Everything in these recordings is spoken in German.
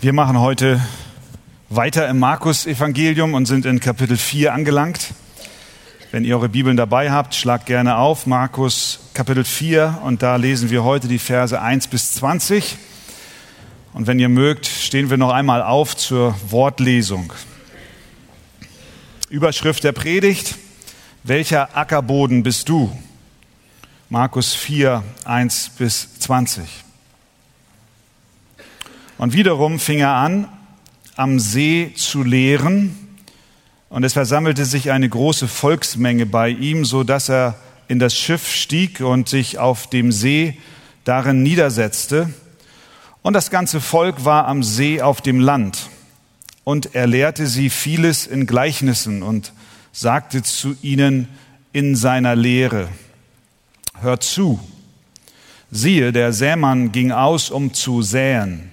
Wir machen heute weiter im Markus-Evangelium und sind in Kapitel 4 angelangt. Wenn ihr eure Bibeln dabei habt, schlagt gerne auf Markus Kapitel 4 und da lesen wir heute die Verse 1 bis 20. Und wenn ihr mögt, stehen wir noch einmal auf zur Wortlesung. Überschrift der Predigt, welcher Ackerboden bist du? Markus 4, 1 bis 20. Und wiederum fing er an, am See zu lehren, und es versammelte sich eine große Volksmenge bei ihm, so dass er in das Schiff stieg und sich auf dem See darin niedersetzte. Und das ganze Volk war am See auf dem Land. Und er lehrte sie vieles in Gleichnissen und sagte zu ihnen in seiner Lehre, hört zu, siehe, der Sämann ging aus, um zu säen.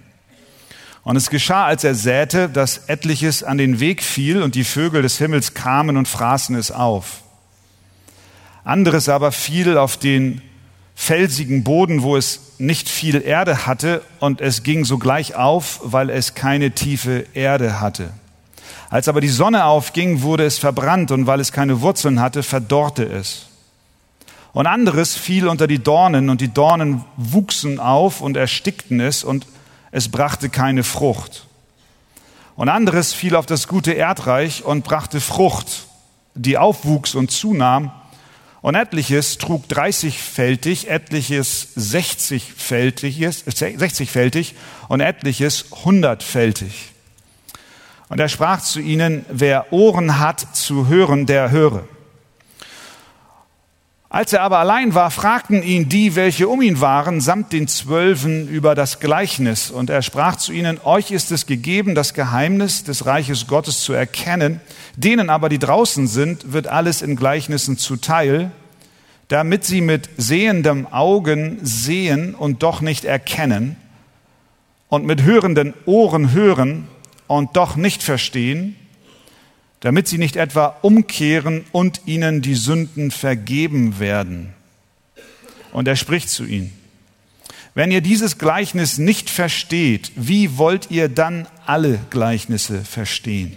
Und es geschah, als er säte, dass etliches an den Weg fiel und die Vögel des Himmels kamen und fraßen es auf. Anderes aber fiel auf den felsigen Boden, wo es nicht viel Erde hatte, und es ging sogleich auf, weil es keine tiefe Erde hatte. Als aber die Sonne aufging, wurde es verbrannt, und weil es keine Wurzeln hatte, verdorrte es. Und anderes fiel unter die Dornen, und die Dornen wuchsen auf und erstickten es, und es brachte keine Frucht. Und anderes fiel auf das gute Erdreich und brachte Frucht, die aufwuchs und zunahm. Und etliches trug 30-fältig, etliches 60-fältiges, 60-fältig und etliches 100-fältig. Und er sprach zu ihnen, wer Ohren hat zu hören, der höre. Als er aber allein war, fragten ihn die, welche um ihn waren, samt den Zwölfen über das Gleichnis. Und er sprach zu ihnen, euch ist es gegeben, das Geheimnis des Reiches Gottes zu erkennen. Denen aber, die draußen sind, wird alles in Gleichnissen zuteil, damit sie mit sehendem Augen sehen und doch nicht erkennen und mit hörenden Ohren hören und doch nicht verstehen damit sie nicht etwa umkehren und ihnen die Sünden vergeben werden. Und er spricht zu ihnen. Wenn ihr dieses Gleichnis nicht versteht, wie wollt ihr dann alle Gleichnisse verstehen?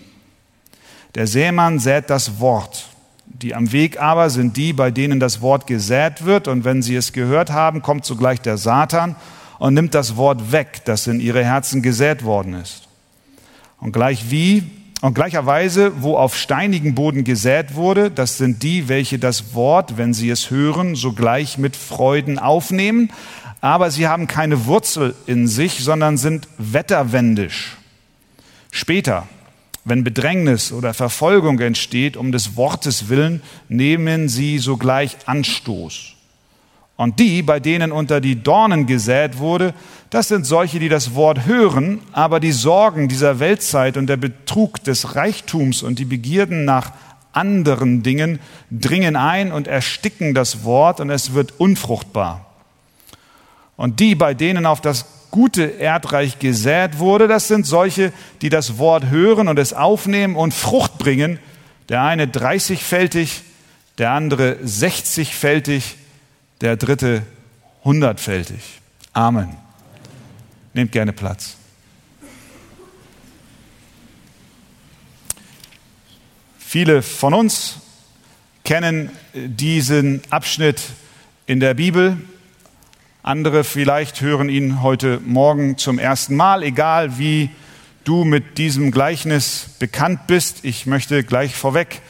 Der Sämann sät das Wort. Die am Weg aber sind die, bei denen das Wort gesät wird, und wenn sie es gehört haben, kommt sogleich der Satan und nimmt das Wort weg, das in ihre Herzen gesät worden ist. Und gleich wie und gleicherweise, wo auf steinigen Boden gesät wurde, das sind die, welche das Wort, wenn sie es hören, sogleich mit Freuden aufnehmen, aber sie haben keine Wurzel in sich, sondern sind wetterwendisch. Später, wenn Bedrängnis oder Verfolgung entsteht, um des Wortes willen, nehmen sie sogleich Anstoß. Und die, bei denen unter die Dornen gesät wurde, das sind solche, die das Wort hören, aber die Sorgen dieser Weltzeit und der Betrug des Reichtums und die Begierden nach anderen Dingen dringen ein und ersticken das Wort und es wird unfruchtbar. Und die, bei denen auf das gute Erdreich gesät wurde, das sind solche, die das Wort hören und es aufnehmen und Frucht bringen. Der eine 30-fältig, der andere 60-fältig, der dritte hundertfältig. Amen. Nehmt gerne Platz. Viele von uns kennen diesen Abschnitt in der Bibel. Andere vielleicht hören ihn heute Morgen zum ersten Mal, egal wie du mit diesem Gleichnis bekannt bist. Ich möchte gleich vorweg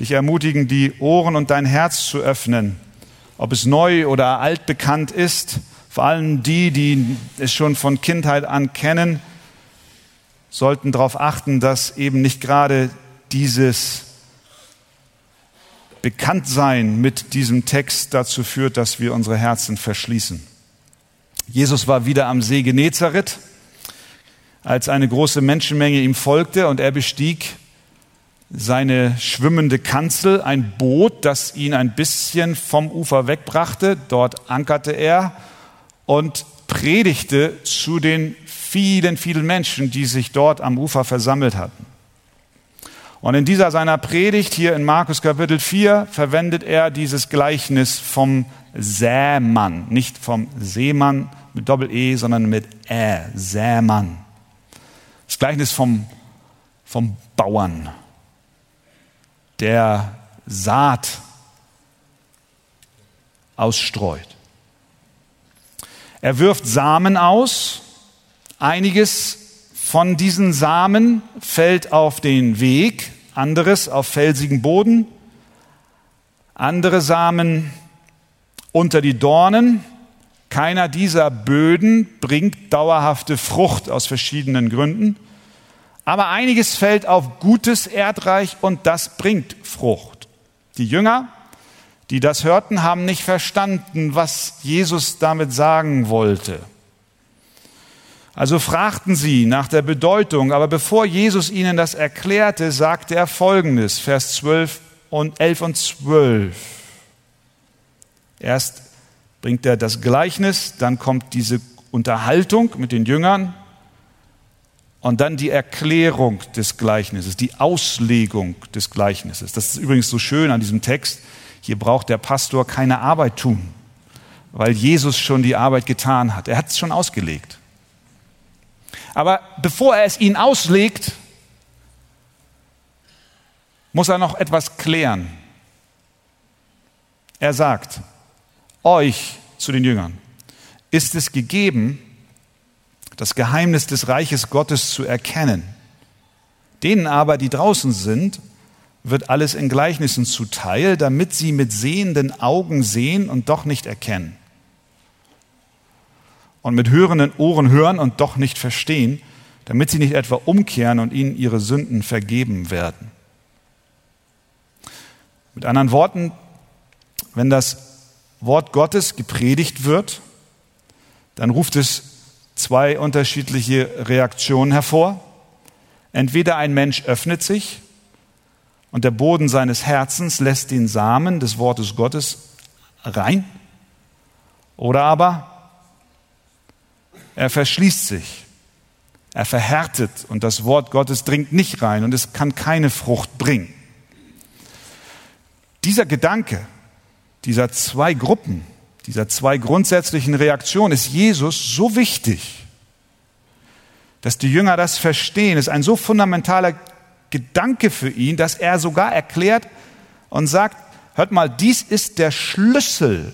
dich ermutigen, die Ohren und dein Herz zu öffnen ob es neu oder altbekannt ist. Vor allem die, die es schon von Kindheit an kennen, sollten darauf achten, dass eben nicht gerade dieses Bekanntsein mit diesem Text dazu führt, dass wir unsere Herzen verschließen. Jesus war wieder am See Genezareth, als eine große Menschenmenge ihm folgte und er bestieg seine schwimmende Kanzel, ein Boot, das ihn ein bisschen vom Ufer wegbrachte. Dort ankerte er und predigte zu den vielen, vielen Menschen, die sich dort am Ufer versammelt hatten. Und in dieser seiner Predigt hier in Markus Kapitel 4 verwendet er dieses Gleichnis vom Sämann, nicht vom Seemann mit Doppel-E, sondern mit Ä, Sämann. Das Gleichnis vom, vom Bauern, der Saat ausstreut. Er wirft Samen aus. Einiges von diesen Samen fällt auf den Weg, anderes auf felsigen Boden, andere Samen unter die Dornen. Keiner dieser Böden bringt dauerhafte Frucht aus verschiedenen Gründen. Aber einiges fällt auf gutes Erdreich und das bringt Frucht. Die Jünger, die das hörten, haben nicht verstanden, was Jesus damit sagen wollte. Also fragten sie nach der Bedeutung, aber bevor Jesus ihnen das erklärte, sagte er Folgendes, Vers 12 und 11 und 12. Erst bringt er das Gleichnis, dann kommt diese Unterhaltung mit den Jüngern und dann die Erklärung des Gleichnisses, die Auslegung des Gleichnisses. Das ist übrigens so schön an diesem Text. Hier braucht der Pastor keine Arbeit tun, weil Jesus schon die Arbeit getan hat. Er hat es schon ausgelegt. Aber bevor er es ihnen auslegt, muss er noch etwas klären. Er sagt, euch zu den Jüngern ist es gegeben, das Geheimnis des Reiches Gottes zu erkennen. Denen aber, die draußen sind, wird alles in Gleichnissen zuteil, damit sie mit sehenden Augen sehen und doch nicht erkennen und mit hörenden Ohren hören und doch nicht verstehen, damit sie nicht etwa umkehren und ihnen ihre Sünden vergeben werden. Mit anderen Worten, wenn das Wort Gottes gepredigt wird, dann ruft es zwei unterschiedliche Reaktionen hervor. Entweder ein Mensch öffnet sich und der Boden seines Herzens lässt den Samen des Wortes Gottes rein, oder aber er verschließt sich. Er verhärtet und das Wort Gottes dringt nicht rein und es kann keine Frucht bringen. Dieser Gedanke, dieser zwei Gruppen, dieser zwei grundsätzlichen Reaktionen ist Jesus so wichtig, dass die Jünger das verstehen. Ist ein so fundamentaler Gedanke für ihn, dass er sogar erklärt und sagt, hört mal, dies ist der Schlüssel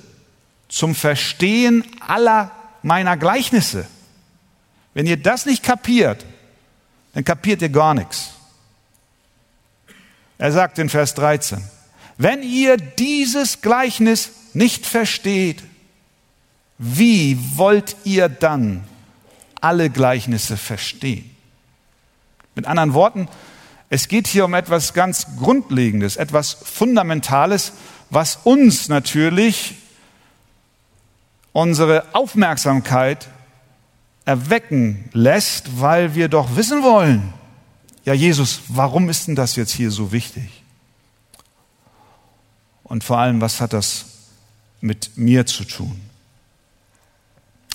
zum Verstehen aller meiner Gleichnisse. Wenn ihr das nicht kapiert, dann kapiert ihr gar nichts. Er sagt in Vers 13, wenn ihr dieses Gleichnis nicht versteht, wie wollt ihr dann alle Gleichnisse verstehen? Mit anderen Worten, es geht hier um etwas ganz Grundlegendes, etwas Fundamentales, was uns natürlich unsere Aufmerksamkeit erwecken lässt, weil wir doch wissen wollen, ja Jesus, warum ist denn das jetzt hier so wichtig? Und vor allem, was hat das mit mir zu tun?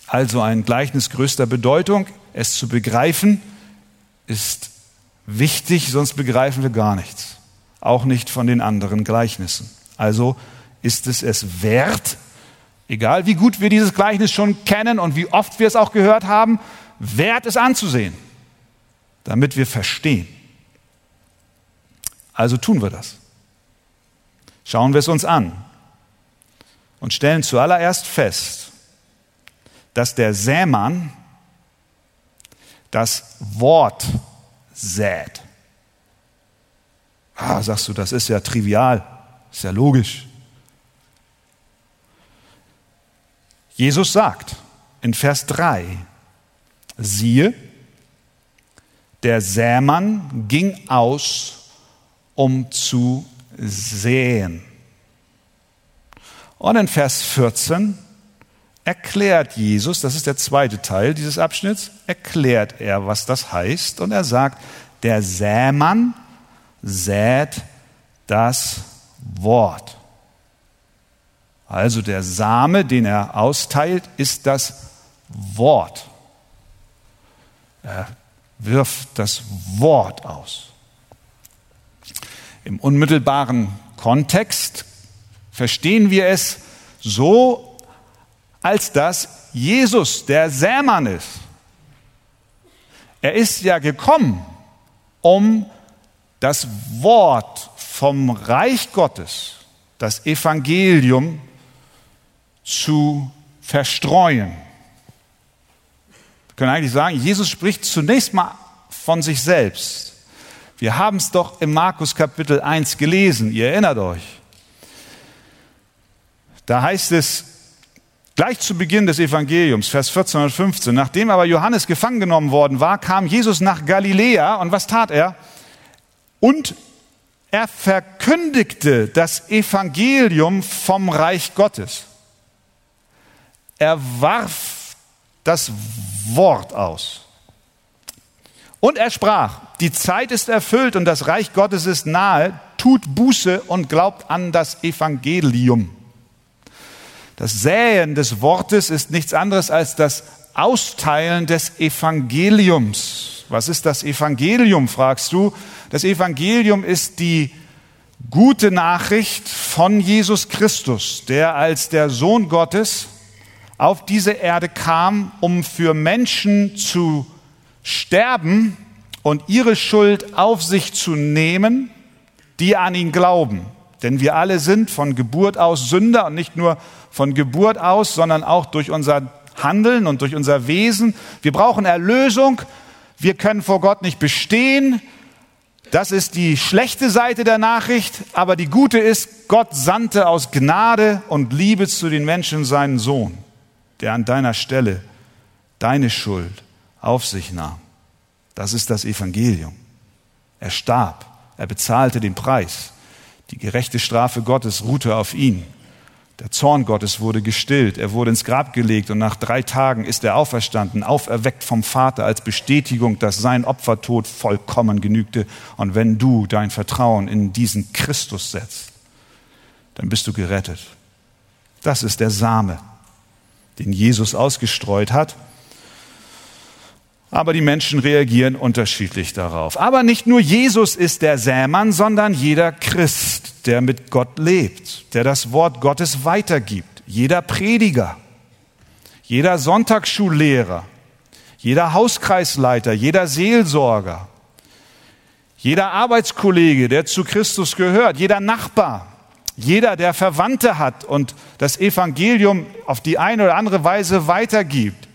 Also ein Gleichnis größter Bedeutung, es zu begreifen, ist wichtig, sonst begreifen wir gar nichts. Auch nicht von den anderen Gleichnissen. Also ist es es wert, egal wie gut wir dieses Gleichnis schon kennen und wie oft wir es auch gehört haben, wert es anzusehen, damit wir verstehen. Also tun wir das. Schauen wir es uns an und stellen zuallererst fest, dass der Sämann das Wort sät. Ah, sagst du, das ist ja trivial, ist ja logisch. Jesus sagt in Vers 3, siehe, der Sämann ging aus, um zu säen. Und in Vers 14 erklärt Jesus, das ist der zweite Teil dieses Abschnitts, erklärt er, was das heißt. Und er sagt, der Sämann sät das Wort. Also der Same, den er austeilt, ist das Wort. Er wirft das Wort aus. Im unmittelbaren Kontext verstehen wir es so, als dass Jesus der Sämann ist. Er ist ja gekommen, um das Wort vom Reich Gottes, das Evangelium zu verstreuen. Wir können eigentlich sagen, Jesus spricht zunächst mal von sich selbst. Wir haben es doch im Markus Kapitel 1 gelesen, ihr erinnert euch. Da heißt es gleich zu Beginn des Evangeliums, Vers 14 und 15, nachdem aber Johannes gefangen genommen worden war, kam Jesus nach Galiläa und was tat er? Und er verkündigte das Evangelium vom Reich Gottes. Er warf das Wort aus. Und er sprach, die Zeit ist erfüllt und das Reich Gottes ist nahe, tut Buße und glaubt an das Evangelium. Das Säen des Wortes ist nichts anderes als das Austeilen des Evangeliums. Was ist das Evangelium, fragst du? Das Evangelium ist die gute Nachricht von Jesus Christus, der als der Sohn Gottes auf diese Erde kam, um für Menschen zu sterben und ihre Schuld auf sich zu nehmen, die an ihn glauben. Denn wir alle sind von Geburt aus Sünder und nicht nur von Geburt aus, sondern auch durch unser Handeln und durch unser Wesen. Wir brauchen Erlösung. Wir können vor Gott nicht bestehen. Das ist die schlechte Seite der Nachricht, aber die gute ist, Gott sandte aus Gnade und Liebe zu den Menschen seinen Sohn, der an deiner Stelle deine Schuld auf sich nahm. Das ist das Evangelium. Er starb, er bezahlte den Preis. Die gerechte Strafe Gottes ruhte auf ihn. Der Zorn Gottes wurde gestillt, er wurde ins Grab gelegt und nach drei Tagen ist er auferstanden, auferweckt vom Vater als Bestätigung, dass sein Opfertod vollkommen genügte. Und wenn du dein Vertrauen in diesen Christus setzt, dann bist du gerettet. Das ist der Same, den Jesus ausgestreut hat aber die Menschen reagieren unterschiedlich darauf. Aber nicht nur Jesus ist der Sämann, sondern jeder Christ, der mit Gott lebt, der das Wort Gottes weitergibt. Jeder Prediger, jeder Sonntagsschullehrer, jeder Hauskreisleiter, jeder Seelsorger, jeder Arbeitskollege, der zu Christus gehört, jeder Nachbar, jeder, der Verwandte hat und das Evangelium auf die eine oder andere Weise weitergibt,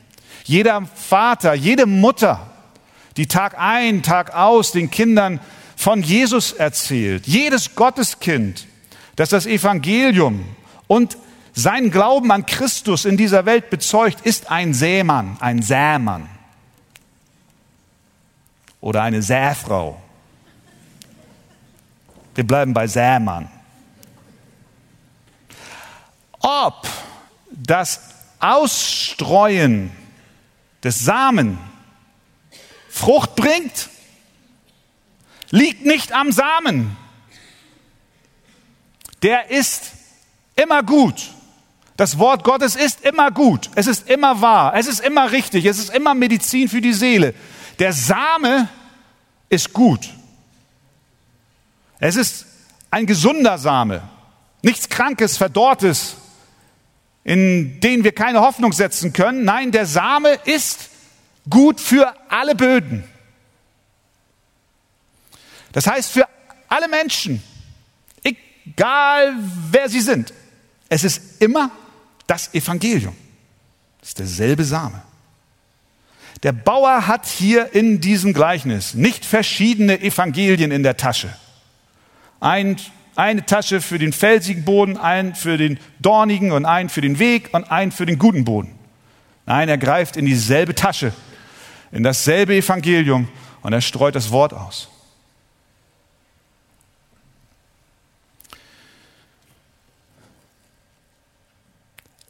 jeder Vater, jede Mutter, die Tag ein, Tag aus den Kindern von Jesus erzählt, jedes Gotteskind, das das Evangelium und seinen Glauben an Christus in dieser Welt bezeugt, ist ein Sämann, ein Sämann oder eine Säfrau. Wir bleiben bei Sämann. Ob das Ausstreuen des Samen Frucht bringt, liegt nicht am Samen. Der ist immer gut. Das Wort Gottes ist immer gut. Es ist immer wahr. Es ist immer richtig. Es ist immer Medizin für die Seele. Der Same ist gut. Es ist ein gesunder Same. Nichts Krankes, Verdorrtes, in denen wir keine Hoffnung setzen können. Nein, der Same ist gut für alle Böden. Das heißt, für alle Menschen, egal wer sie sind, es ist immer das Evangelium. Es ist derselbe Same. Der Bauer hat hier in diesem Gleichnis nicht verschiedene Evangelien in der Tasche. Ein eine Tasche für den felsigen Boden, ein für den dornigen und ein für den Weg und ein für den guten Boden. Nein, er greift in dieselbe Tasche, in dasselbe Evangelium und er streut das Wort aus.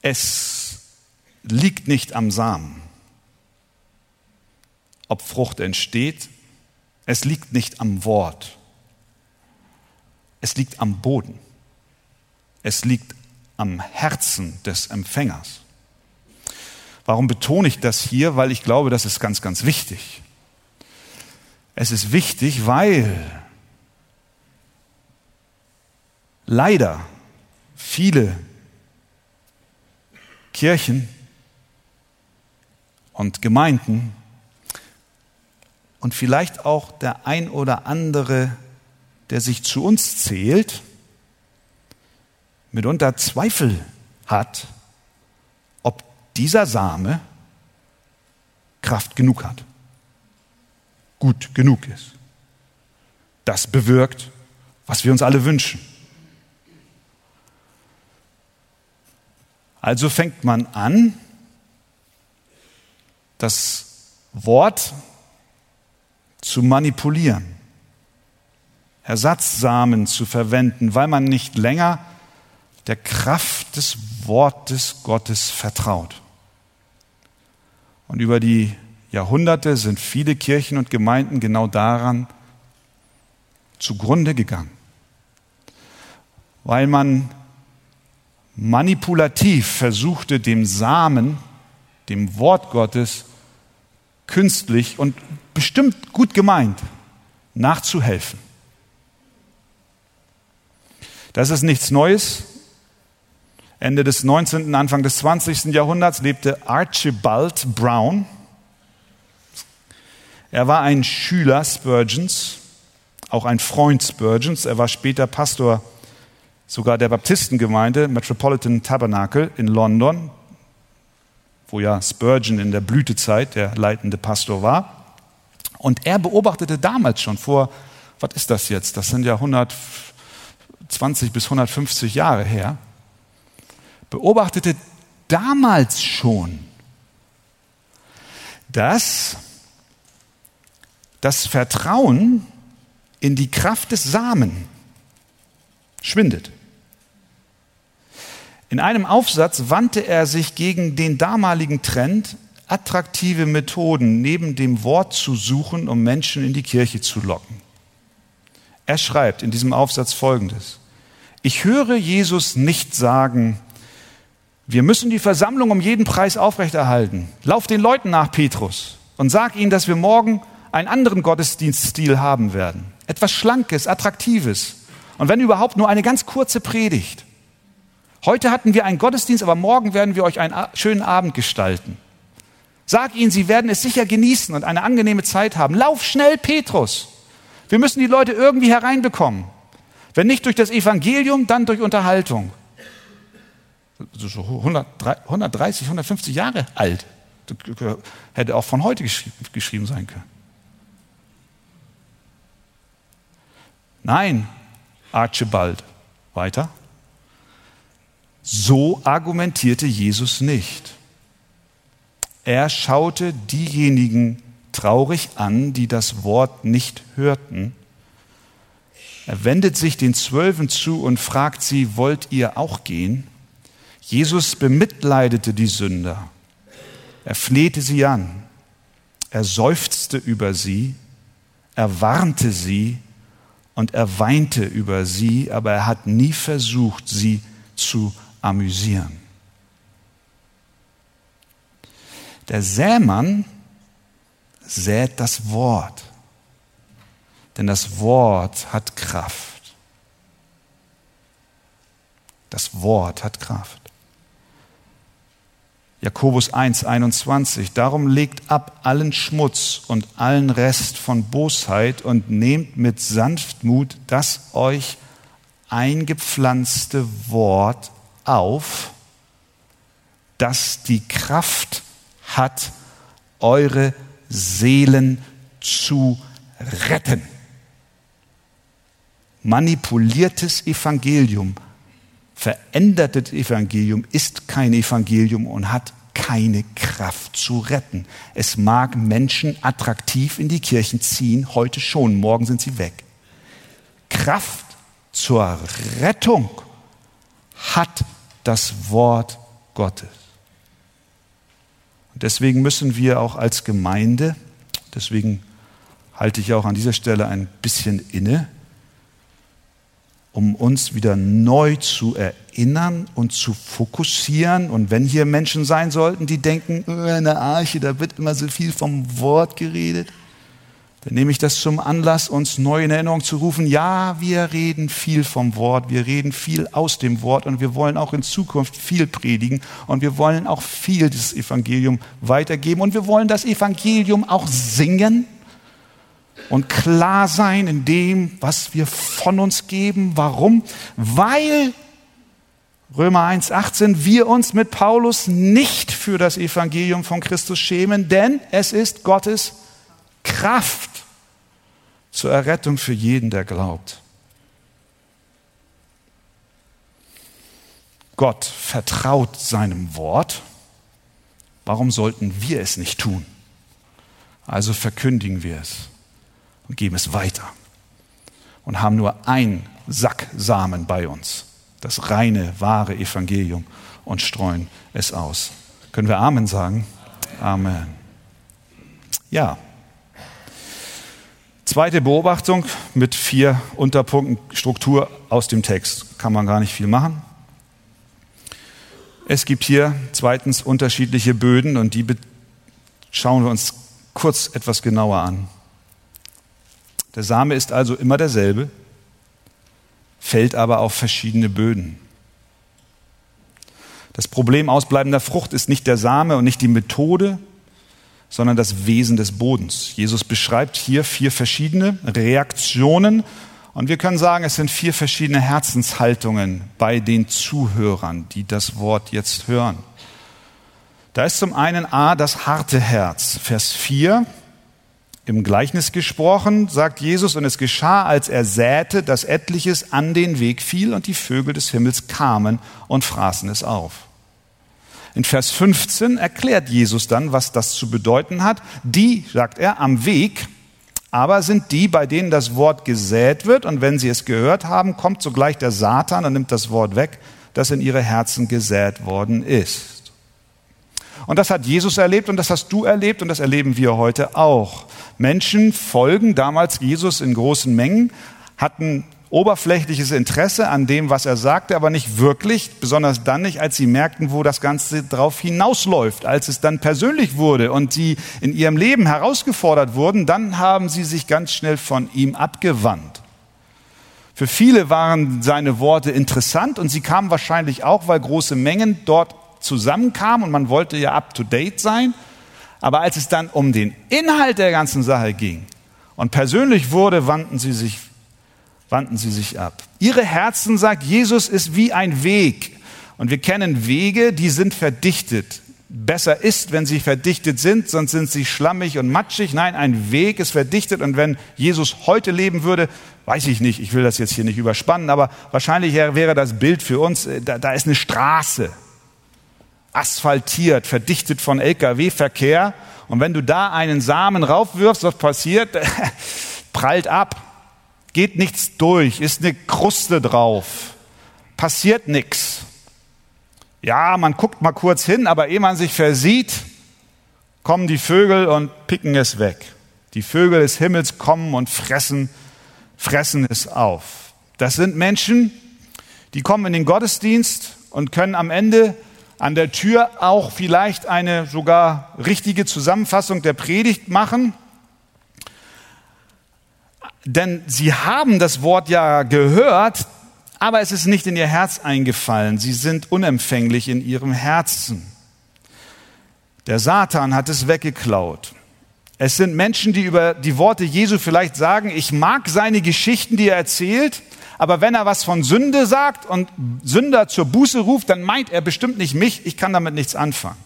Es liegt nicht am Samen, ob Frucht entsteht. Es liegt nicht am Wort es liegt am Boden. Es liegt am Herzen des Empfängers. Warum betone ich das hier? Weil ich glaube, das ist ganz, ganz wichtig. Es ist wichtig, weil leider viele Kirchen und Gemeinden und vielleicht auch der ein oder andere, der sich zu uns zählt, mitunter Zweifel hat, ob dieser Same Kraft genug hat, gut genug ist. Das bewirkt, was wir uns alle wünschen. Also fängt man an, das Wort zu manipulieren, Ersatzsamen zu verwenden, weil man nicht länger der Kraft des Wortes Gottes vertraut. Und über die Jahrhunderte sind viele Kirchen und Gemeinden genau daran zugrunde gegangen, weil man manipulativ versuchte, dem Samen, dem Wort Gottes, künstlich und bestimmt gut gemeint nachzuhelfen. Das ist nichts Neues. Ende des 19., Anfang des 20. Jahrhunderts lebte Archibald Brown. Er war ein Schüler Spurgeons, auch ein Freund Spurgeons. Er war später Pastor sogar der Baptistengemeinde Metropolitan Tabernacle in London, wo ja Spurgeon in der Blütezeit der leitende Pastor war. Und er beobachtete damals schon vor, was ist das jetzt? Das sind ja 120 bis 150 Jahre her. Beobachtete damals schon, dass das Vertrauen in die Kraft des Samen schwindet. In einem Aufsatz wandte er sich gegen den damaligen Trend, attraktive Methoden neben dem Wort zu suchen, um Menschen in die Kirche zu locken. Er schreibt in diesem Aufsatz Folgendes. Ich höre Jesus nicht sagen, wir müssen die Versammlung um jeden Preis aufrechterhalten. Lauf den Leuten nach, Petrus, und sag ihnen, dass wir morgen einen anderen Gottesdienststil haben werden. Etwas Schlankes, Attraktives. Und wenn überhaupt nur eine ganz kurze Predigt. Heute hatten wir einen Gottesdienst, aber morgen werden wir euch einen schönen Abend gestalten. Sag ihnen, sie werden es sicher genießen und eine angenehme Zeit haben. Lauf schnell, Petrus. Wir müssen die Leute irgendwie hereinbekommen. Wenn nicht durch das Evangelium, dann durch Unterhaltung. So 130, 150 Jahre alt. Das hätte auch von heute geschrieben sein können. Nein, Archibald. Weiter. So argumentierte Jesus nicht. Er schaute diejenigen traurig an, die das Wort nicht hörten. Er wendet sich den Zwölfen zu und fragt sie, wollt ihr auch gehen? Jesus bemitleidete die Sünder. Er flehte sie an. Er seufzte über sie. Er warnte sie und er weinte über sie, aber er hat nie versucht, sie zu amüsieren. Der Sämann sät das Wort, denn das Wort hat Kraft. Das Wort hat Kraft. Jakobus 1, 21. Darum legt ab allen Schmutz und allen Rest von Bosheit und nehmt mit Sanftmut das euch eingepflanzte Wort auf, das die Kraft hat, eure Seelen zu retten. Manipuliertes Evangelium, verändertes Evangelium ist kein Evangelium und hat keine Kraft zu retten. Es mag Menschen attraktiv in die Kirchen ziehen, heute schon, morgen sind sie weg. Kraft zur Rettung hat das Wort Gottes. Und deswegen müssen wir auch als Gemeinde, deswegen halte ich auch an dieser Stelle ein bisschen inne, um uns wieder neu zu erinnern und zu fokussieren. Und wenn hier Menschen sein sollten, die denken, äh, in der Arche, da wird immer so viel vom Wort geredet, dann nehme ich das zum Anlass, uns neu in Erinnerung zu rufen. Ja, wir reden viel vom Wort, wir reden viel aus dem Wort und wir wollen auch in Zukunft viel predigen und wir wollen auch viel dieses Evangelium weitergeben und wir wollen das Evangelium auch singen und klar sein in dem, was wir von uns geben. Warum? Weil Römer 1.18, wir uns mit Paulus nicht für das Evangelium von Christus schämen, denn es ist Gottes Kraft zur Errettung für jeden, der glaubt. Gott vertraut seinem Wort. Warum sollten wir es nicht tun? Also verkündigen wir es und geben es weiter und haben nur ein Sack Samen bei uns, das reine, wahre Evangelium und streuen es aus. Können wir Amen sagen? Amen. Ja. Zweite Beobachtung mit vier Unterpunkten Struktur aus dem Text. Kann man gar nicht viel machen. Es gibt hier zweitens unterschiedliche Böden und die schauen wir uns kurz etwas genauer an. Der Same ist also immer derselbe, fällt aber auf verschiedene Böden. Das Problem ausbleibender Frucht ist nicht der Same und nicht die Methode, sondern das Wesen des Bodens. Jesus beschreibt hier vier verschiedene Reaktionen und wir können sagen, es sind vier verschiedene Herzenshaltungen bei den Zuhörern, die das Wort jetzt hören. Da ist zum einen A, das harte Herz. Vers 4, im Gleichnis gesprochen, sagt Jesus, und es geschah, als er säte, dass etliches an den Weg fiel und die Vögel des Himmels kamen und fraßen es auf. In Vers 15 erklärt Jesus dann, was das zu bedeuten hat. Die, sagt er, am Weg aber sind die, bei denen das Wort gesät wird, und wenn sie es gehört haben, kommt sogleich der Satan und nimmt das Wort weg, das in ihre Herzen gesät worden ist. Und das hat Jesus erlebt und das hast du erlebt und das erleben wir heute auch. Menschen folgen damals Jesus in großen Mengen, hatten oberflächliches Interesse an dem, was er sagte, aber nicht wirklich, besonders dann nicht, als sie merkten, wo das Ganze drauf hinausläuft. Als es dann persönlich wurde und sie in ihrem Leben herausgefordert wurden, dann haben sie sich ganz schnell von ihm abgewandt. Für viele waren seine Worte interessant und sie kamen wahrscheinlich auch, weil große Mengen dort zusammenkamen und man wollte ja up-to-date sein. Aber als es dann um den Inhalt der ganzen Sache ging und persönlich wurde, wandten sie sich wandten sie sich ab. Ihre Herzen, sagt Jesus, ist wie ein Weg. Und wir kennen Wege, die sind verdichtet. Besser ist, wenn sie verdichtet sind, sonst sind sie schlammig und matschig. Nein, ein Weg ist verdichtet. Und wenn Jesus heute leben würde, weiß ich nicht, ich will das jetzt hier nicht überspannen, aber wahrscheinlich wäre das Bild für uns, äh, da, da ist eine Straße, asphaltiert, verdichtet von Lkw-Verkehr. Und wenn du da einen Samen raufwirfst, was passiert? Prallt ab geht nichts durch, ist eine Kruste drauf, passiert nichts. Ja, man guckt mal kurz hin, aber ehe man sich versieht, kommen die Vögel und picken es weg. Die Vögel des Himmels kommen und fressen, fressen es auf. Das sind Menschen, die kommen in den Gottesdienst und können am Ende an der Tür auch vielleicht eine sogar richtige Zusammenfassung der Predigt machen denn sie haben das Wort ja gehört, aber es ist nicht in ihr Herz eingefallen. Sie sind unempfänglich in ihrem Herzen. Der Satan hat es weggeklaut. Es sind Menschen, die über die Worte Jesu vielleicht sagen, ich mag seine Geschichten, die er erzählt, aber wenn er was von Sünde sagt und Sünder zur Buße ruft, dann meint er bestimmt nicht mich, ich kann damit nichts anfangen.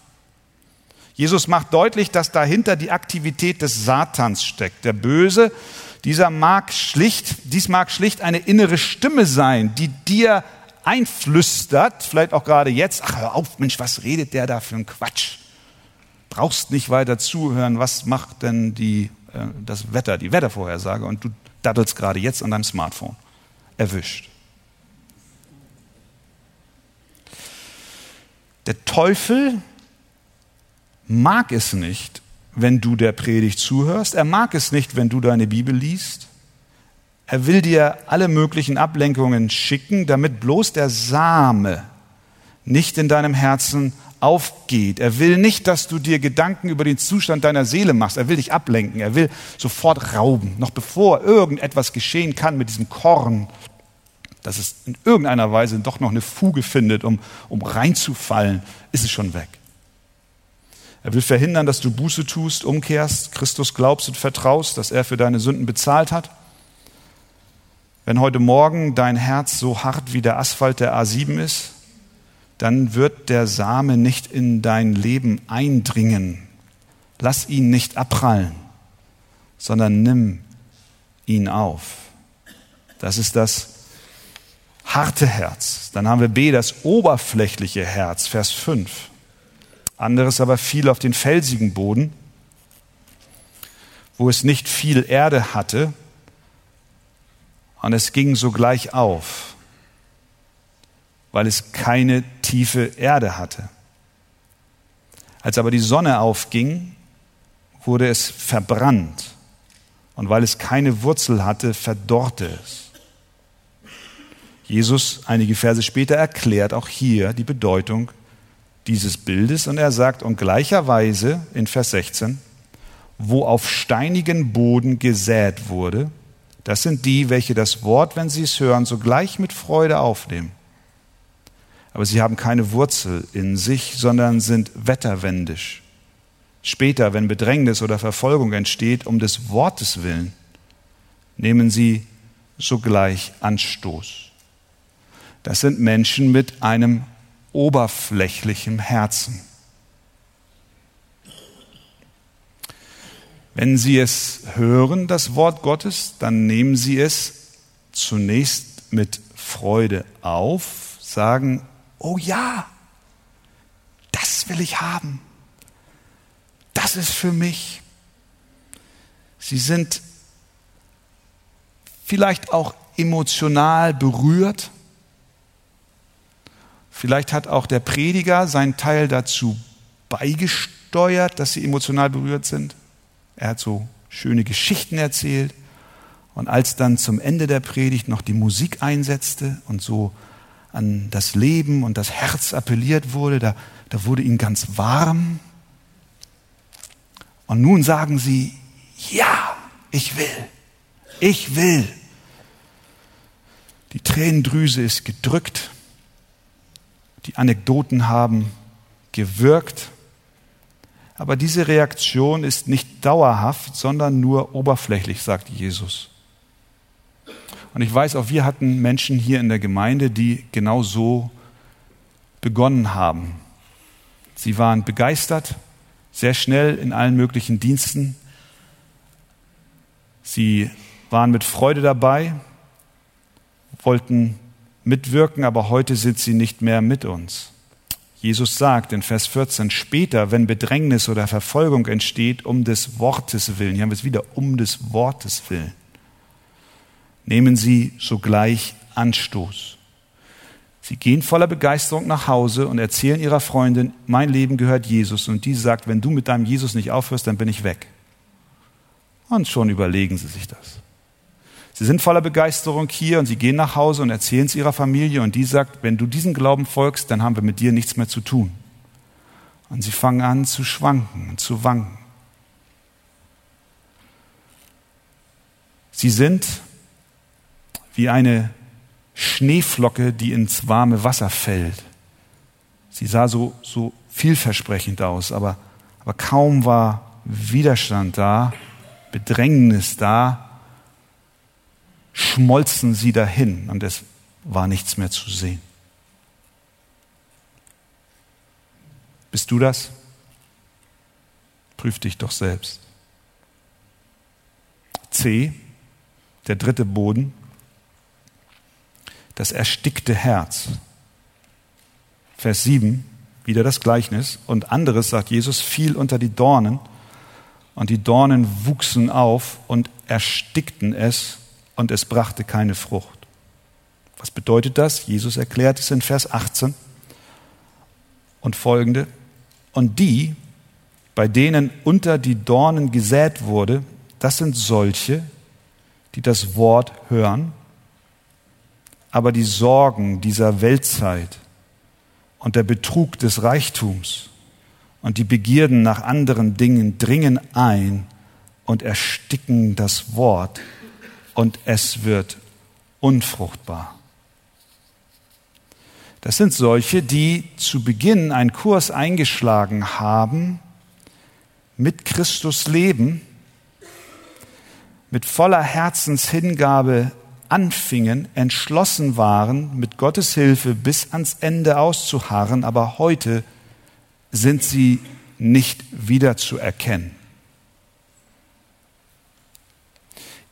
Jesus macht deutlich, dass dahinter die Aktivität des Satans steckt. Der Böse dieser mag schlicht, dies mag schlicht eine innere Stimme sein, die dir einflüstert, vielleicht auch gerade jetzt, ach hör auf, Mensch, was redet der da für ein Quatsch? Brauchst nicht weiter zuhören, was macht denn die, äh, das Wetter, die Wettervorhersage und du daddelst gerade jetzt an deinem Smartphone. Erwischt. Der Teufel mag es nicht, wenn du der Predigt zuhörst. Er mag es nicht, wenn du deine Bibel liest. Er will dir alle möglichen Ablenkungen schicken, damit bloß der Same nicht in deinem Herzen aufgeht. Er will nicht, dass du dir Gedanken über den Zustand deiner Seele machst. Er will dich ablenken. Er will sofort rauben. Noch bevor irgendetwas geschehen kann mit diesem Korn, dass es in irgendeiner Weise doch noch eine Fuge findet, um, um reinzufallen, ist es schon weg. Er will verhindern, dass du Buße tust, umkehrst, Christus glaubst und vertraust, dass er für deine Sünden bezahlt hat. Wenn heute Morgen dein Herz so hart wie der Asphalt der A7 ist, dann wird der Same nicht in dein Leben eindringen. Lass ihn nicht abprallen, sondern nimm ihn auf. Das ist das harte Herz. Dann haben wir B, das oberflächliche Herz, Vers 5 anderes aber fiel auf den felsigen Boden, wo es nicht viel Erde hatte, und es ging sogleich auf, weil es keine tiefe Erde hatte. Als aber die Sonne aufging, wurde es verbrannt, und weil es keine Wurzel hatte, verdorrte es. Jesus einige Verse später erklärt auch hier die Bedeutung dieses Bildes und er sagt, und gleicherweise in Vers 16, wo auf steinigen Boden gesät wurde, das sind die, welche das Wort, wenn sie es hören, sogleich mit Freude aufnehmen. Aber sie haben keine Wurzel in sich, sondern sind wetterwendisch. Später, wenn Bedrängnis oder Verfolgung entsteht, um des Wortes willen, nehmen sie sogleich Anstoß. Das sind Menschen mit einem oberflächlichem Herzen. Wenn Sie es hören, das Wort Gottes, dann nehmen Sie es zunächst mit Freude auf, sagen, oh ja, das will ich haben. Das ist für mich. Sie sind vielleicht auch emotional berührt Vielleicht hat auch der Prediger seinen Teil dazu beigesteuert, dass sie emotional berührt sind. Er hat so schöne Geschichten erzählt. Und als dann zum Ende der Predigt noch die Musik einsetzte und so an das Leben und das Herz appelliert wurde, da, da wurde ihnen ganz warm. Und nun sagen sie, ja, ich will, ich will. Die Tränendrüse ist gedrückt die Anekdoten haben gewirkt. Aber diese Reaktion ist nicht dauerhaft, sondern nur oberflächlich, sagt Jesus. Und ich weiß, auch wir hatten Menschen hier in der Gemeinde, die genau so begonnen haben. Sie waren begeistert, sehr schnell in allen möglichen Diensten. Sie waren mit Freude dabei, wollten mitwirken, aber heute sind sie nicht mehr mit uns. Jesus sagt in Vers 14, später, wenn Bedrängnis oder Verfolgung entsteht, um des Wortes willen, hier haben wir es wieder, um des Wortes willen, nehmen sie sogleich Anstoß. Sie gehen voller Begeisterung nach Hause und erzählen ihrer Freundin, mein Leben gehört Jesus. Und die sagt, wenn du mit deinem Jesus nicht aufhörst, dann bin ich weg. Und schon überlegen sie sich das. Sie sind voller Begeisterung hier und sie gehen nach Hause und erzählen es ihrer Familie und die sagt, wenn du diesem Glauben folgst, dann haben wir mit dir nichts mehr zu tun. Und sie fangen an zu schwanken und zu wanken. Sie sind wie eine Schneeflocke, die ins warme Wasser fällt. Sie sah so, so vielversprechend aus, aber, aber kaum war Widerstand da, Bedrängnis da, schmolzen sie dahin und es war nichts mehr zu sehen. Bist du das? Prüf dich doch selbst. C, der dritte Boden, das erstickte Herz. Vers 7, wieder das Gleichnis. Und anderes, sagt Jesus, fiel unter die Dornen und die Dornen wuchsen auf und erstickten es und es brachte keine Frucht. Was bedeutet das? Jesus erklärt es in Vers 18 und folgende. Und die, bei denen unter die Dornen gesät wurde, das sind solche, die das Wort hören, aber die Sorgen dieser Weltzeit und der Betrug des Reichtums und die Begierden nach anderen Dingen dringen ein und ersticken das Wort und es wird unfruchtbar. Das sind solche, die zu Beginn einen Kurs eingeschlagen haben, mit Christus leben, mit voller Herzenshingabe anfingen, entschlossen waren, mit Gottes Hilfe bis ans Ende auszuharren, aber heute sind sie nicht wiederzuerkennen.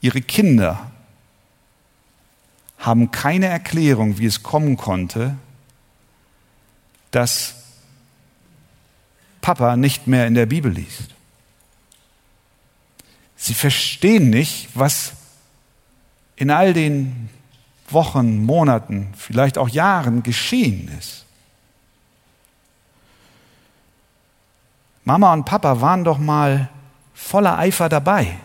Ihre Kinder haben keine Erklärung, wie es kommen konnte, dass Papa nicht mehr in der Bibel liest. Sie verstehen nicht, was in all den Wochen, Monaten, vielleicht auch Jahren geschehen ist. Mama und Papa waren doch mal voller Eifer dabei.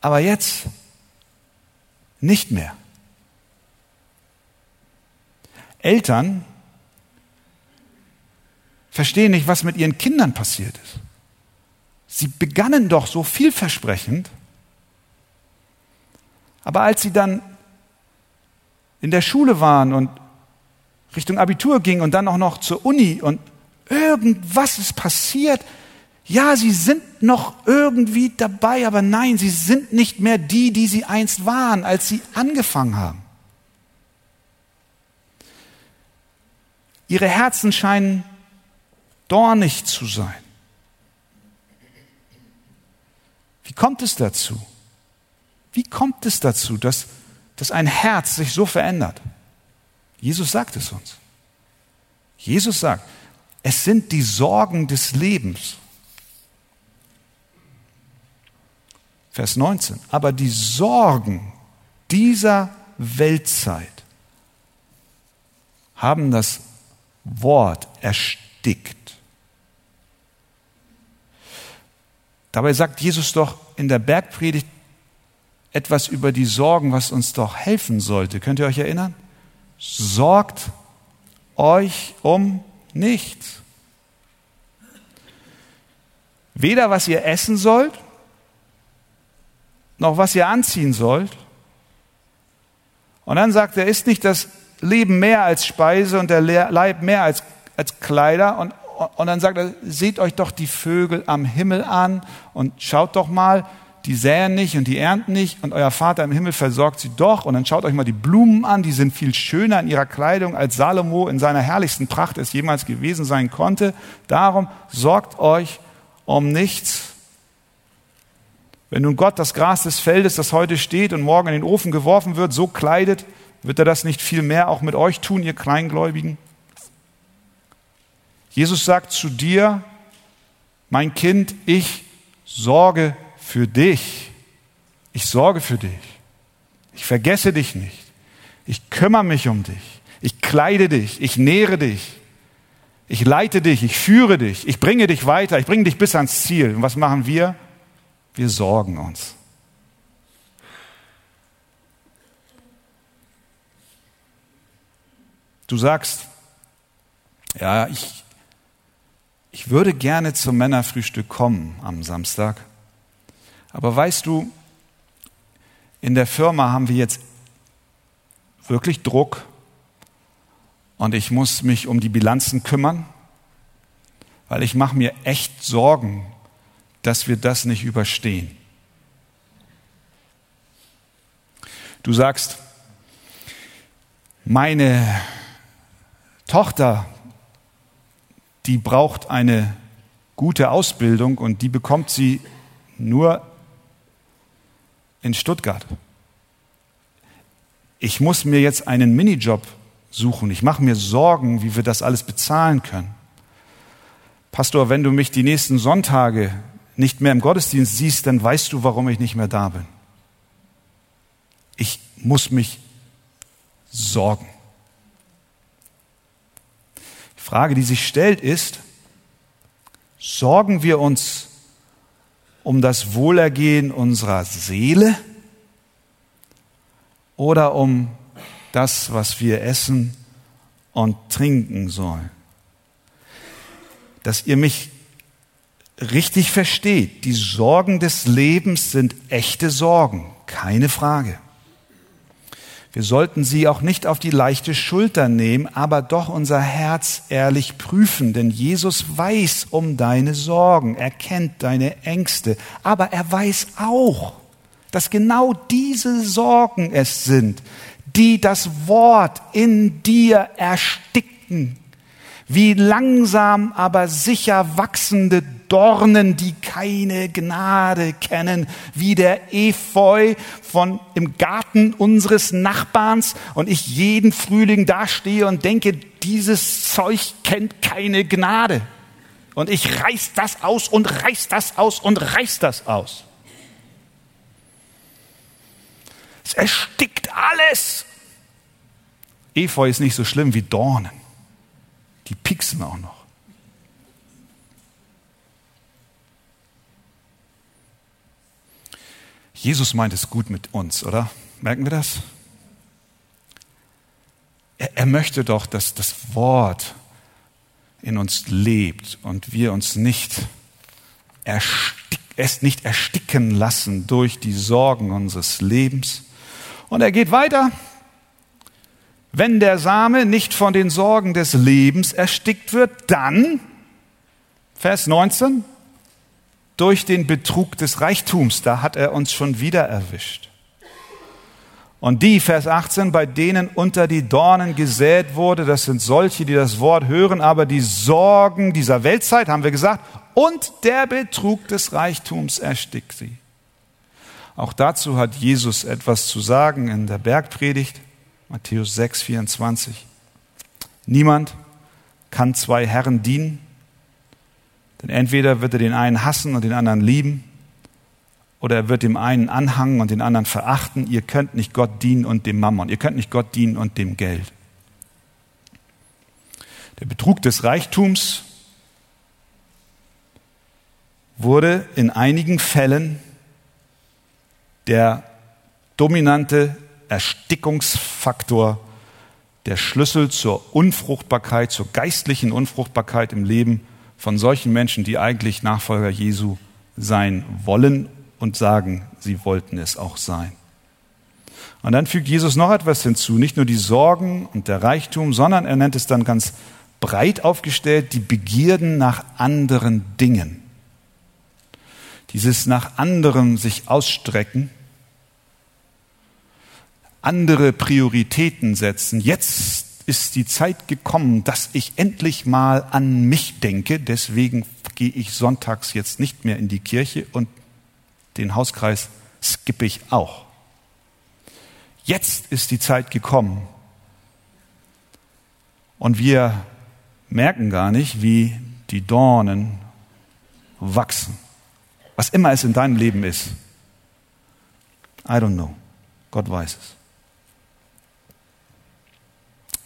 Aber jetzt nicht mehr. Eltern verstehen nicht, was mit ihren Kindern passiert ist. Sie begannen doch so vielversprechend, aber als sie dann in der Schule waren und Richtung Abitur gingen und dann auch noch zur Uni und irgendwas ist passiert, ja, sie sind noch irgendwie dabei, aber nein, sie sind nicht mehr die, die sie einst waren, als sie angefangen haben. Ihre Herzen scheinen dornig zu sein. Wie kommt es dazu? Wie kommt es dazu, dass, dass ein Herz sich so verändert? Jesus sagt es uns. Jesus sagt, es sind die Sorgen des Lebens. Vers 19. Aber die Sorgen dieser Weltzeit haben das Wort erstickt. Dabei sagt Jesus doch in der Bergpredigt etwas über die Sorgen, was uns doch helfen sollte. Könnt ihr euch erinnern? Sorgt euch um nichts. Weder was ihr essen sollt, noch was ihr anziehen sollt. Und dann sagt er, ist nicht das Leben mehr als Speise und der Leib mehr als, als Kleider? Und und dann sagt er, seht euch doch die Vögel am Himmel an und schaut doch mal, die säen nicht und die ernten nicht und euer Vater im Himmel versorgt sie doch. Und dann schaut euch mal die Blumen an, die sind viel schöner in ihrer Kleidung, als Salomo in seiner herrlichsten Pracht es jemals gewesen sein konnte. Darum sorgt euch um nichts. Wenn nun Gott das Gras des Feldes, das heute steht und morgen in den Ofen geworfen wird, so kleidet, wird er das nicht viel mehr auch mit euch tun, ihr Kleingläubigen? Jesus sagt zu dir, mein Kind, ich sorge für dich. Ich sorge für dich. Ich vergesse dich nicht. Ich kümmere mich um dich. Ich kleide dich. Ich nähre dich. Ich leite dich. Ich führe dich. Ich bringe dich weiter. Ich bringe dich bis ans Ziel. Und was machen wir? Wir sorgen uns. Du sagst, ja, ich, ich würde gerne zum Männerfrühstück kommen am Samstag. Aber weißt du, in der Firma haben wir jetzt wirklich Druck und ich muss mich um die Bilanzen kümmern, weil ich mache mir echt Sorgen, dass wir das nicht überstehen. Du sagst, meine Tochter die braucht eine gute Ausbildung und die bekommt sie nur in Stuttgart. Ich muss mir jetzt einen Minijob suchen. Ich mache mir Sorgen, wie wir das alles bezahlen können. Pastor, wenn du mich die nächsten Sonntage nicht mehr im Gottesdienst siehst, dann weißt du, warum ich nicht mehr da bin. Ich muss mich sorgen. Frage, die sich stellt, ist, sorgen wir uns um das Wohlergehen unserer Seele oder um das, was wir essen und trinken sollen? Dass ihr mich richtig versteht, die Sorgen des Lebens sind echte Sorgen, keine Frage. Wir sollten sie auch nicht auf die leichte Schulter nehmen, aber doch unser Herz ehrlich prüfen, denn Jesus weiß um deine Sorgen, er kennt deine Ängste, aber er weiß auch, dass genau diese Sorgen es sind, die das Wort in dir ersticken, wie langsam aber sicher wachsende Dornen, die keine Gnade kennen, wie der Efeu von im Garten unseres Nachbarns und ich jeden Frühling dastehe und denke, dieses Zeug kennt keine Gnade. Und ich reiß das aus und reiß das aus und reiß das aus. Es erstickt alles. Efeu ist nicht so schlimm wie Dornen. Die pieksen auch noch. Jesus meint es gut mit uns, oder? Merken wir das? Er, er möchte doch, dass das Wort in uns lebt und wir uns nicht, es nicht ersticken lassen durch die Sorgen unseres Lebens. Und er geht weiter. Wenn der Same nicht von den Sorgen des Lebens erstickt wird, dann, Vers 19, durch den Betrug des Reichtums. Da hat er uns schon wieder erwischt. Und die, Vers 18, bei denen unter die Dornen gesät wurde, das sind solche, die das Wort hören, aber die Sorgen dieser Weltzeit, haben wir gesagt, und der Betrug des Reichtums erstickt sie. Auch dazu hat Jesus etwas zu sagen in der Bergpredigt, Matthäus 6, 24. Niemand kann zwei Herren dienen, denn entweder wird er den einen hassen und den anderen lieben, oder er wird dem einen anhangen und den anderen verachten. Ihr könnt nicht Gott dienen und dem Mammon. Ihr könnt nicht Gott dienen und dem Geld. Der Betrug des Reichtums wurde in einigen Fällen der dominante Erstickungsfaktor, der Schlüssel zur Unfruchtbarkeit, zur geistlichen Unfruchtbarkeit im Leben von solchen Menschen, die eigentlich Nachfolger Jesu sein wollen und sagen, sie wollten es auch sein. Und dann fügt Jesus noch etwas hinzu, nicht nur die Sorgen und der Reichtum, sondern er nennt es dann ganz breit aufgestellt, die Begierden nach anderen Dingen. Dieses nach anderem sich ausstrecken, andere Prioritäten setzen. Jetzt ist die Zeit gekommen, dass ich endlich mal an mich denke. Deswegen gehe ich sonntags jetzt nicht mehr in die Kirche und den Hauskreis skippe ich auch. Jetzt ist die Zeit gekommen. Und wir merken gar nicht, wie die Dornen wachsen. Was immer es in deinem Leben ist. I don't know. Gott weiß es.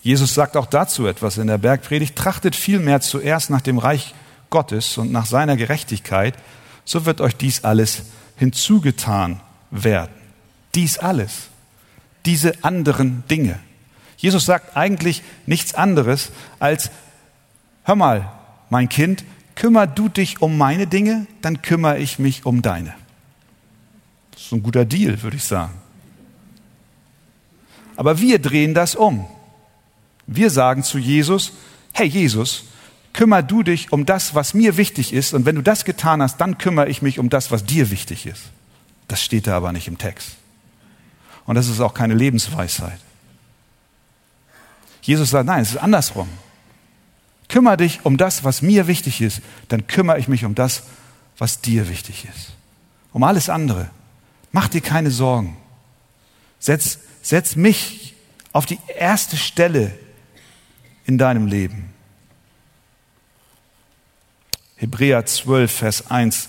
Jesus sagt auch dazu etwas in der Bergpredigt, trachtet vielmehr zuerst nach dem Reich Gottes und nach seiner Gerechtigkeit, so wird euch dies alles hinzugetan werden. Dies alles, diese anderen Dinge. Jesus sagt eigentlich nichts anderes als, hör mal, mein Kind, kümmer du dich um meine Dinge, dann kümmere ich mich um deine. Das ist ein guter Deal, würde ich sagen. Aber wir drehen das um. Wir sagen zu Jesus, hey Jesus, kümmer du dich um das, was mir wichtig ist. Und wenn du das getan hast, dann kümmere ich mich um das, was dir wichtig ist. Das steht da aber nicht im Text. Und das ist auch keine Lebensweisheit. Jesus sagt, nein, es ist andersrum. Kümmer dich um das, was mir wichtig ist, dann kümmere ich mich um das, was dir wichtig ist. Um alles andere. Mach dir keine Sorgen. Setz, setz mich auf die erste Stelle in deinem Leben. Hebräer 12, Vers 1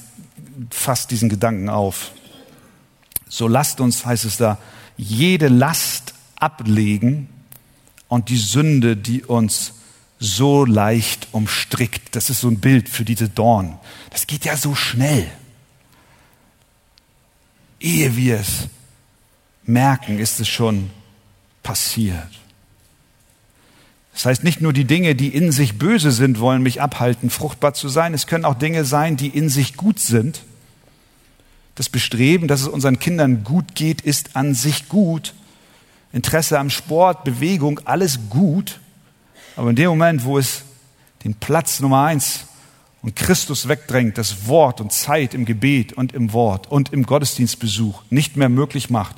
fasst diesen Gedanken auf. So lasst uns, heißt es da, jede Last ablegen und die Sünde, die uns so leicht umstrickt. Das ist so ein Bild für diese Dorn. Das geht ja so schnell. Ehe wir es merken, ist es schon passiert. Das heißt, nicht nur die Dinge, die in sich böse sind, wollen mich abhalten, fruchtbar zu sein. Es können auch Dinge sein, die in sich gut sind. Das Bestreben, dass es unseren Kindern gut geht, ist an sich gut. Interesse am Sport, Bewegung, alles gut. Aber in dem Moment, wo es den Platz Nummer eins und Christus wegdrängt, das Wort und Zeit im Gebet und im Wort und im Gottesdienstbesuch nicht mehr möglich macht,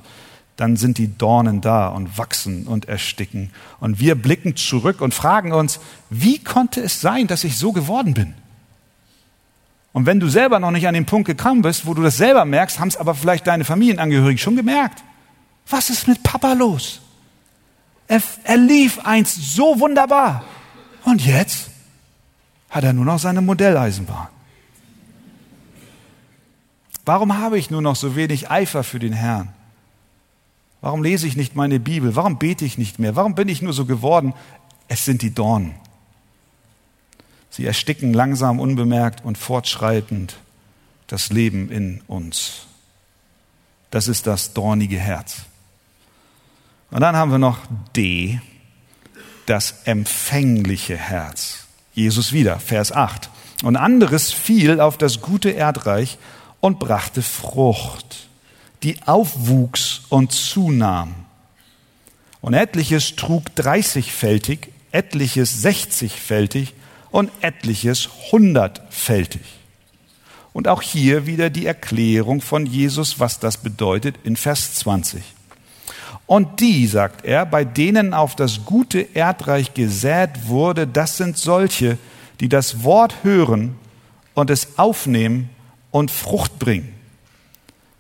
dann sind die Dornen da und wachsen und ersticken. Und wir blicken zurück und fragen uns, wie konnte es sein, dass ich so geworden bin? Und wenn du selber noch nicht an den Punkt gekommen bist, wo du das selber merkst, haben es aber vielleicht deine Familienangehörigen schon gemerkt. Was ist mit Papa los? Er, er lief einst so wunderbar. Und jetzt hat er nur noch seine Modelleisenbahn. Warum habe ich nur noch so wenig Eifer für den Herrn? Warum lese ich nicht meine Bibel? Warum bete ich nicht mehr? Warum bin ich nur so geworden? Es sind die Dornen. Sie ersticken langsam, unbemerkt und fortschreitend das Leben in uns. Das ist das dornige Herz. Und dann haben wir noch D, das empfängliche Herz. Jesus wieder, Vers 8. Und anderes fiel auf das gute Erdreich und brachte Frucht, die aufwuchs und zunahm. Und etliches trug dreißigfältig, etliches sechzigfältig und etliches hundertfältig. Und auch hier wieder die Erklärung von Jesus, was das bedeutet in Vers 20. Und die, sagt er, bei denen auf das gute Erdreich gesät wurde, das sind solche, die das Wort hören und es aufnehmen und Frucht bringen.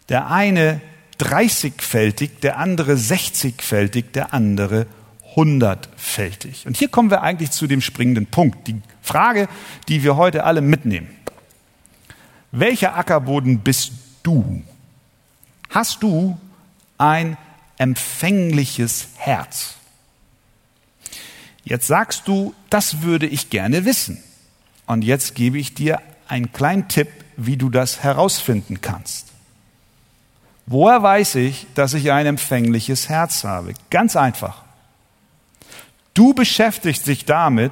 Der eine dreißigfältig, der andere sechzigfältig, der andere hundertfältig. Und hier kommen wir eigentlich zu dem springenden Punkt. Die Frage, die wir heute alle mitnehmen. Welcher Ackerboden bist du? Hast du ein empfängliches Herz. Jetzt sagst du, das würde ich gerne wissen. Und jetzt gebe ich dir einen kleinen Tipp, wie du das herausfinden kannst. Woher weiß ich, dass ich ein empfängliches Herz habe? Ganz einfach. Du beschäftigst dich damit,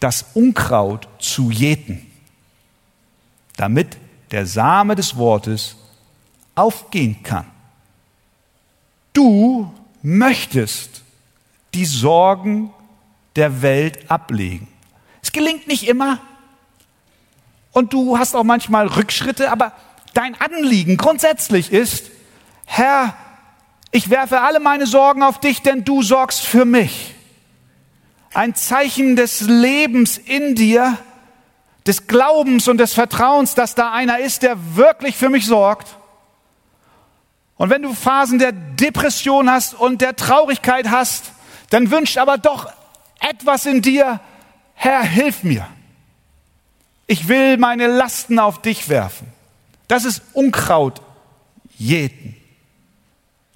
das Unkraut zu jäten, damit der Same des Wortes aufgehen kann. Du möchtest die Sorgen der Welt ablegen. Es gelingt nicht immer. Und du hast auch manchmal Rückschritte, aber dein Anliegen grundsätzlich ist, Herr, ich werfe alle meine Sorgen auf dich, denn du sorgst für mich. Ein Zeichen des Lebens in dir, des Glaubens und des Vertrauens, dass da einer ist, der wirklich für mich sorgt. Und wenn du Phasen der Depression hast und der Traurigkeit hast, dann wünscht aber doch etwas in dir, Herr, hilf mir. Ich will meine Lasten auf dich werfen. Das ist Unkraut jäten.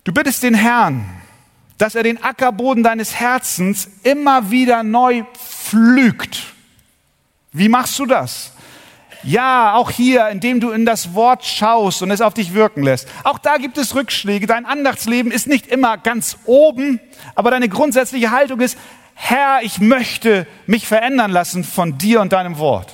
Du bittest den Herrn, dass er den Ackerboden deines Herzens immer wieder neu pflügt. Wie machst du das? Ja, auch hier, indem du in das Wort schaust und es auf dich wirken lässt. Auch da gibt es Rückschläge. Dein Andachtsleben ist nicht immer ganz oben, aber deine grundsätzliche Haltung ist, Herr, ich möchte mich verändern lassen von dir und deinem Wort.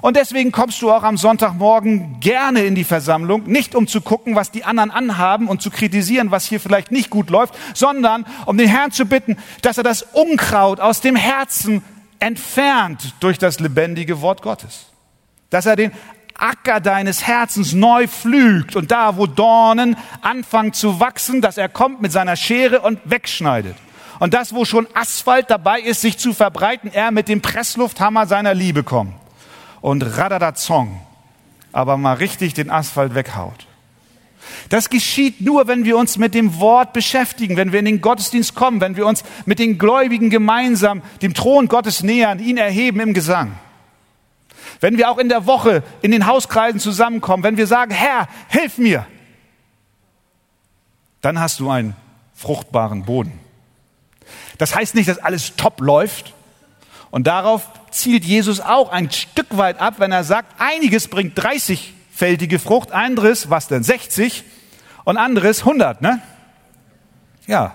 Und deswegen kommst du auch am Sonntagmorgen gerne in die Versammlung, nicht um zu gucken, was die anderen anhaben und zu kritisieren, was hier vielleicht nicht gut läuft, sondern um den Herrn zu bitten, dass er das Unkraut aus dem Herzen entfernt durch das lebendige Wort Gottes dass er den Acker deines Herzens neu pflügt und da, wo Dornen anfangen zu wachsen, dass er kommt mit seiner Schere und wegschneidet. Und das, wo schon Asphalt dabei ist, sich zu verbreiten, er mit dem Presslufthammer seiner Liebe kommt und radadazong, aber mal richtig den Asphalt weghaut. Das geschieht nur, wenn wir uns mit dem Wort beschäftigen, wenn wir in den Gottesdienst kommen, wenn wir uns mit den Gläubigen gemeinsam dem Thron Gottes nähern, ihn erheben im Gesang. Wenn wir auch in der Woche in den Hauskreisen zusammenkommen, wenn wir sagen, Herr, hilf mir, dann hast du einen fruchtbaren Boden. Das heißt nicht, dass alles top läuft. Und darauf zielt Jesus auch ein Stück weit ab, wenn er sagt, einiges bringt 30-fältige Frucht, anderes, was denn 60 und anderes 100, ne? Ja.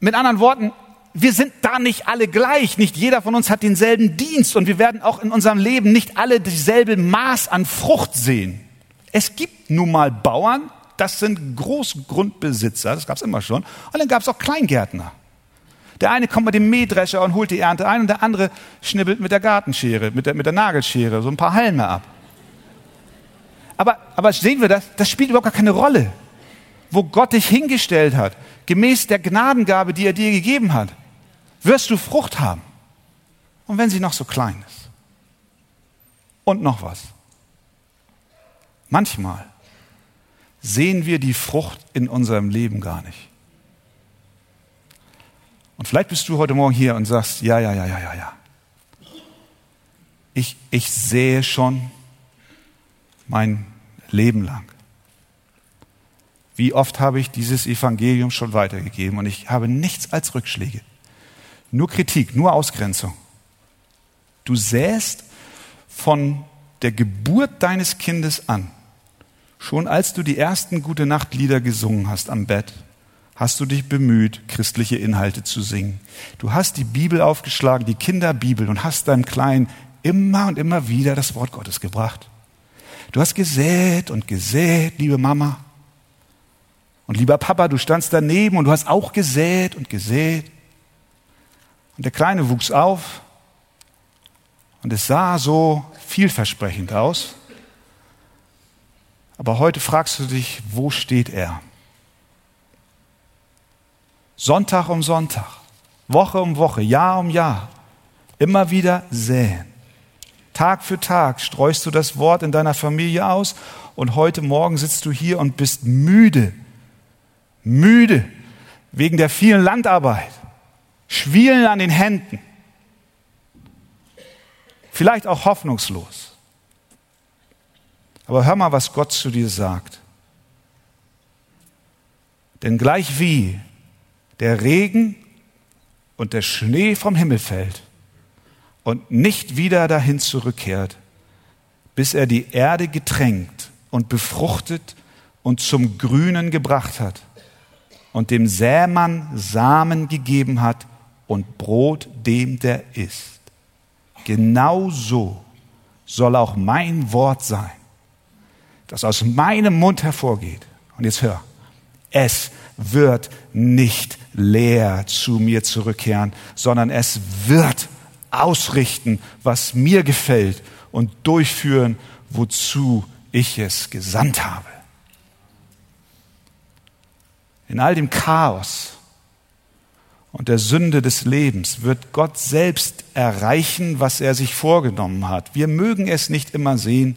Mit anderen Worten, wir sind da nicht alle gleich. Nicht jeder von uns hat denselben Dienst und wir werden auch in unserem Leben nicht alle dieselbe Maß an Frucht sehen. Es gibt nun mal Bauern, das sind Großgrundbesitzer, das gab es immer schon. Und dann gab es auch Kleingärtner. Der eine kommt mit dem Mähdrescher und holt die Ernte ein und der andere schnibbelt mit der Gartenschere, mit der, mit der Nagelschere so ein paar Halme ab. Aber, aber sehen wir das? Das spielt überhaupt gar keine Rolle. Wo Gott dich hingestellt hat, gemäß der Gnadengabe, die er dir gegeben hat, wirst du Frucht haben. Und wenn sie noch so klein ist. Und noch was. Manchmal sehen wir die Frucht in unserem Leben gar nicht. Und vielleicht bist du heute Morgen hier und sagst, ja, ja, ja, ja, ja, ja. Ich, ich sehe schon mein Leben lang. Wie oft habe ich dieses Evangelium schon weitergegeben und ich habe nichts als Rückschläge. Nur Kritik, nur Ausgrenzung. Du säst von der Geburt deines Kindes an, schon als du die ersten gute Nachtlieder gesungen hast am Bett, hast du dich bemüht, christliche Inhalte zu singen. Du hast die Bibel aufgeschlagen, die Kinderbibel, und hast deinem Kleinen immer und immer wieder das Wort Gottes gebracht. Du hast gesät und gesät, liebe Mama. Und lieber Papa, du standst daneben und du hast auch gesät und gesät. Und der Kleine wuchs auf und es sah so vielversprechend aus. Aber heute fragst du dich, wo steht er? Sonntag um Sonntag, Woche um Woche, Jahr um Jahr, immer wieder säen. Tag für Tag streust du das Wort in deiner Familie aus und heute Morgen sitzt du hier und bist müde, müde wegen der vielen Landarbeit, Schwielen an den Händen, vielleicht auch hoffnungslos. Aber hör mal, was Gott zu dir sagt. Denn gleich wie der Regen und der Schnee vom Himmel fällt und nicht wieder dahin zurückkehrt, bis er die Erde getränkt und befruchtet und zum Grünen gebracht hat und dem Sämann Samen gegeben hat und Brot dem, der isst. Genau so soll auch mein Wort sein, das aus meinem Mund hervorgeht. Und jetzt hör, es wird nicht leer zu mir zurückkehren, sondern es wird ausrichten, was mir gefällt und durchführen, wozu ich es gesandt habe. In all dem Chaos und der Sünde des Lebens wird Gott selbst erreichen, was er sich vorgenommen hat. Wir mögen es nicht immer sehen,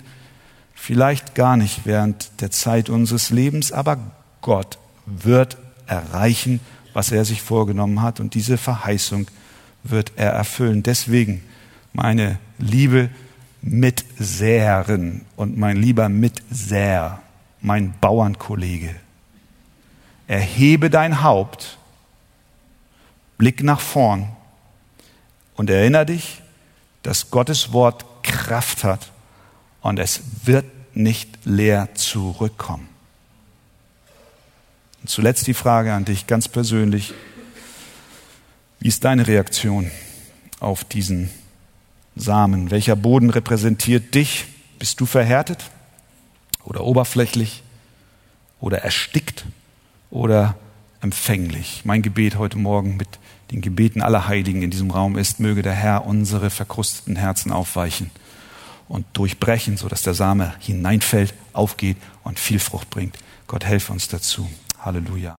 vielleicht gar nicht während der Zeit unseres Lebens, aber Gott wird erreichen, was er sich vorgenommen hat. Und diese Verheißung wird er erfüllen. Deswegen, meine liebe Mitsäerin und mein lieber Mitsäer, mein Bauernkollege, erhebe dein Haupt, blick nach vorn und erinnere dich, dass Gottes Wort Kraft hat und es wird nicht leer zurückkommen. Und zuletzt die Frage an dich ganz persönlich. Wie ist deine Reaktion auf diesen Samen? Welcher Boden repräsentiert dich? Bist du verhärtet oder oberflächlich oder erstickt oder empfänglich? Mein Gebet heute Morgen mit den Gebeten aller Heiligen in diesem Raum ist, möge der Herr unsere verkrusteten Herzen aufweichen und durchbrechen, sodass der Same hineinfällt, aufgeht und viel Frucht bringt. Gott helfe uns dazu. Halleluja.